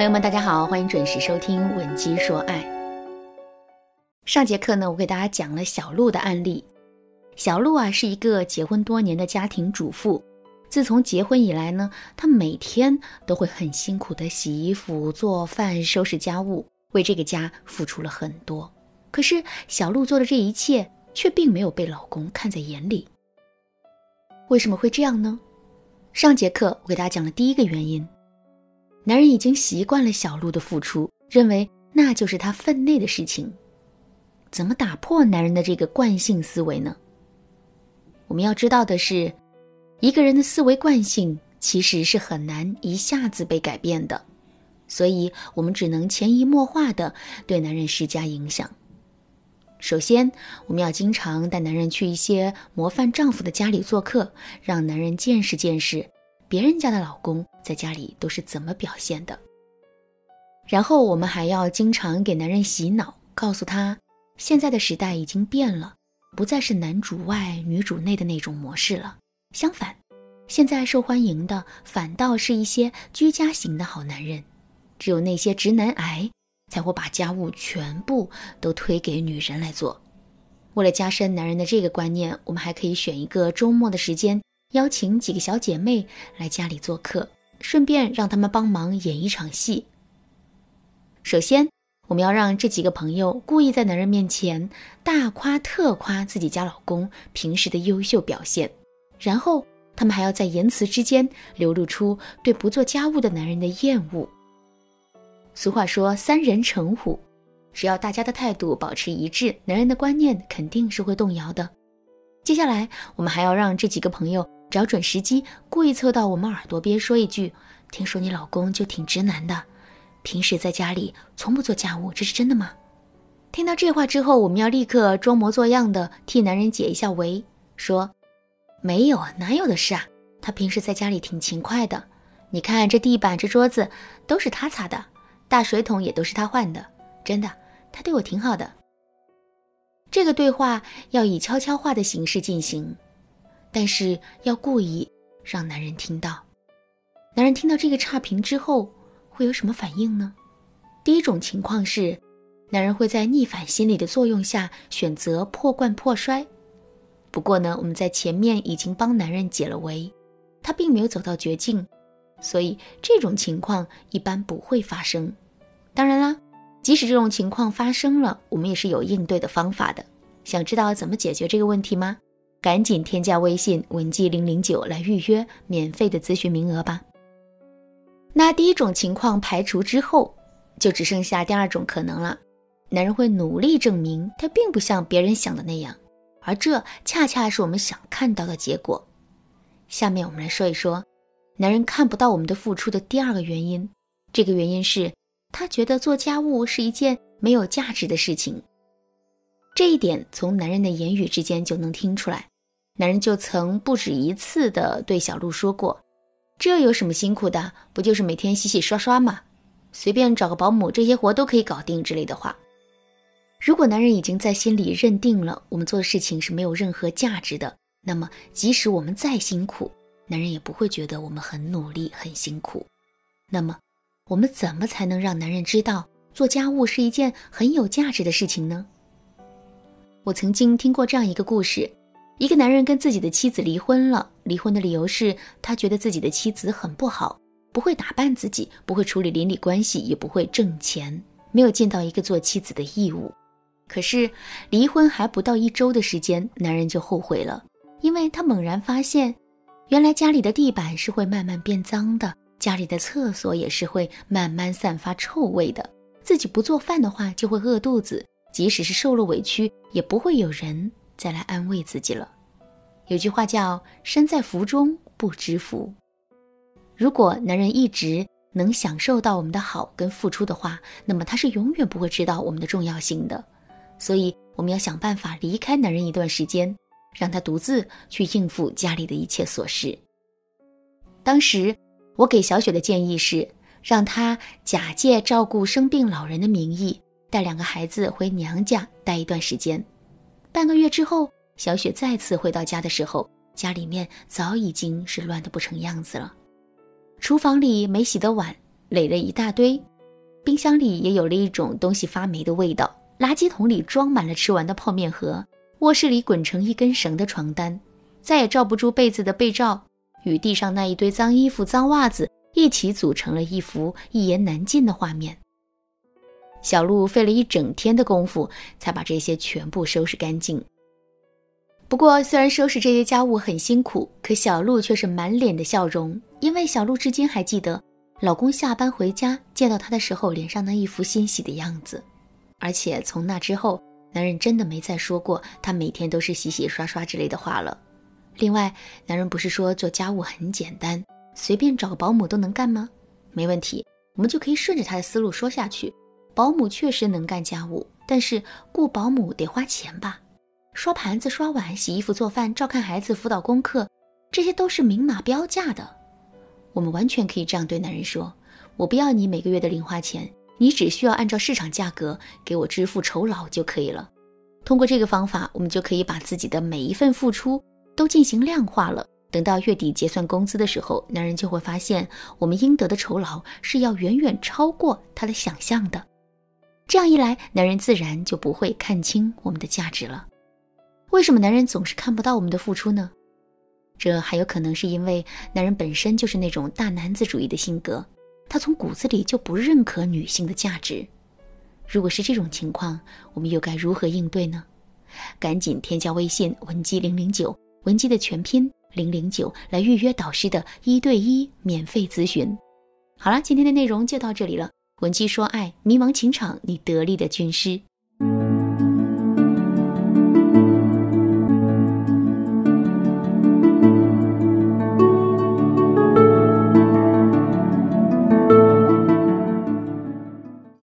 朋友们，大家好，欢迎准时收听《吻鸡说爱》。上节课呢，我给大家讲了小鹿的案例。小鹿啊，是一个结婚多年的家庭主妇。自从结婚以来呢，她每天都会很辛苦的洗衣服、做饭、收拾家务，为这个家付出了很多。可是，小鹿做的这一切却并没有被老公看在眼里。为什么会这样呢？上节课我给大家讲了第一个原因。男人已经习惯了小鹿的付出，认为那就是他分内的事情。怎么打破男人的这个惯性思维呢？我们要知道的是，一个人的思维惯性其实是很难一下子被改变的，所以我们只能潜移默化的对男人施加影响。首先，我们要经常带男人去一些模范丈夫的家里做客，让男人见识见识。别人家的老公在家里都是怎么表现的？然后我们还要经常给男人洗脑，告诉他，现在的时代已经变了，不再是男主外女主内的那种模式了。相反，现在受欢迎的反倒是一些居家型的好男人。只有那些直男癌才会把家务全部都推给女人来做。为了加深男人的这个观念，我们还可以选一个周末的时间。邀请几个小姐妹来家里做客，顺便让他们帮忙演一场戏。首先，我们要让这几个朋友故意在男人面前大夸特夸自己家老公平时的优秀表现，然后他们还要在言辞之间流露出对不做家务的男人的厌恶。俗话说“三人成虎”，只要大家的态度保持一致，男人的观念肯定是会动摇的。接下来，我们还要让这几个朋友。找准时机，故意凑到我们耳朵边说一句：“听说你老公就挺直男的，平时在家里从不做家务，这是真的吗？”听到这话之后，我们要立刻装模作样的替男人解一下围，说：“没有，哪有的事啊？他平时在家里挺勤快的，你看这地板、这桌子都是他擦的，大水桶也都是他换的，真的，他对我挺好的。”这个对话要以悄悄话的形式进行。但是要故意让男人听到，男人听到这个差评之后会有什么反应呢？第一种情况是，男人会在逆反心理的作用下选择破罐破摔。不过呢，我们在前面已经帮男人解了围，他并没有走到绝境，所以这种情况一般不会发生。当然啦，即使这种情况发生了，我们也是有应对的方法的。想知道怎么解决这个问题吗？赶紧添加微信文姬零零九来预约免费的咨询名额吧。那第一种情况排除之后，就只剩下第二种可能了。男人会努力证明他并不像别人想的那样，而这恰恰是我们想看到的结果。下面我们来说一说，男人看不到我们的付出的第二个原因。这个原因是他觉得做家务是一件没有价值的事情。这一点从男人的言语之间就能听出来。男人就曾不止一次的对小鹿说过：“这有什么辛苦的？不就是每天洗洗刷刷吗？随便找个保姆，这些活都可以搞定。”之类的话。如果男人已经在心里认定了我们做的事情是没有任何价值的，那么即使我们再辛苦，男人也不会觉得我们很努力、很辛苦。那么，我们怎么才能让男人知道做家务是一件很有价值的事情呢？我曾经听过这样一个故事。一个男人跟自己的妻子离婚了，离婚的理由是他觉得自己的妻子很不好，不会打扮自己，不会处理邻里关系，也不会挣钱，没有尽到一个做妻子的义务。可是离婚还不到一周的时间，男人就后悔了，因为他猛然发现，原来家里的地板是会慢慢变脏的，家里的厕所也是会慢慢散发臭味的。自己不做饭的话就会饿肚子，即使是受了委屈，也不会有人。再来安慰自己了。有句话叫“身在福中不知福”。如果男人一直能享受到我们的好跟付出的话，那么他是永远不会知道我们的重要性的。所以我们要想办法离开男人一段时间，让他独自去应付家里的一切琐事。当时我给小雪的建议是，让她假借照顾生病老人的名义，带两个孩子回娘家待一段时间。半个月之后，小雪再次回到家的时候，家里面早已经是乱得不成样子了。厨房里没洗的碗垒了一大堆，冰箱里也有了一种东西发霉的味道，垃圾桶里装满了吃完的泡面盒，卧室里滚成一根绳的床单，再也罩不住被子的被罩，与地上那一堆脏衣服、脏袜子一起组成了一幅一言难尽的画面。小鹿费了一整天的功夫，才把这些全部收拾干净。不过，虽然收拾这些家务很辛苦，可小鹿却是满脸的笑容，因为小鹿至今还记得老公下班回家见到她的时候脸上那一副欣喜的样子。而且从那之后，男人真的没再说过他每天都是洗洗刷刷之类的话了。另外，男人不是说做家务很简单，随便找个保姆都能干吗？没问题，我们就可以顺着他的思路说下去。保姆确实能干家务，但是雇保姆得花钱吧？刷盘子、刷碗、洗衣服、做饭、照看孩子、辅导功课，这些都是明码标价的。我们完全可以这样对男人说：“我不要你每个月的零花钱，你只需要按照市场价格给我支付酬劳就可以了。”通过这个方法，我们就可以把自己的每一份付出都进行量化了。等到月底结算工资的时候，男人就会发现我们应得的酬劳是要远远超过他的想象的。这样一来，男人自然就不会看清我们的价值了。为什么男人总是看不到我们的付出呢？这还有可能是因为男人本身就是那种大男子主义的性格，他从骨子里就不认可女性的价值。如果是这种情况，我们又该如何应对呢？赶紧添加微信文姬零零九，文姬的全拼零零九，来预约导师的一对一免费咨询。好了，今天的内容就到这里了。闻鸡说：“爱迷茫情场，你得力的军师。”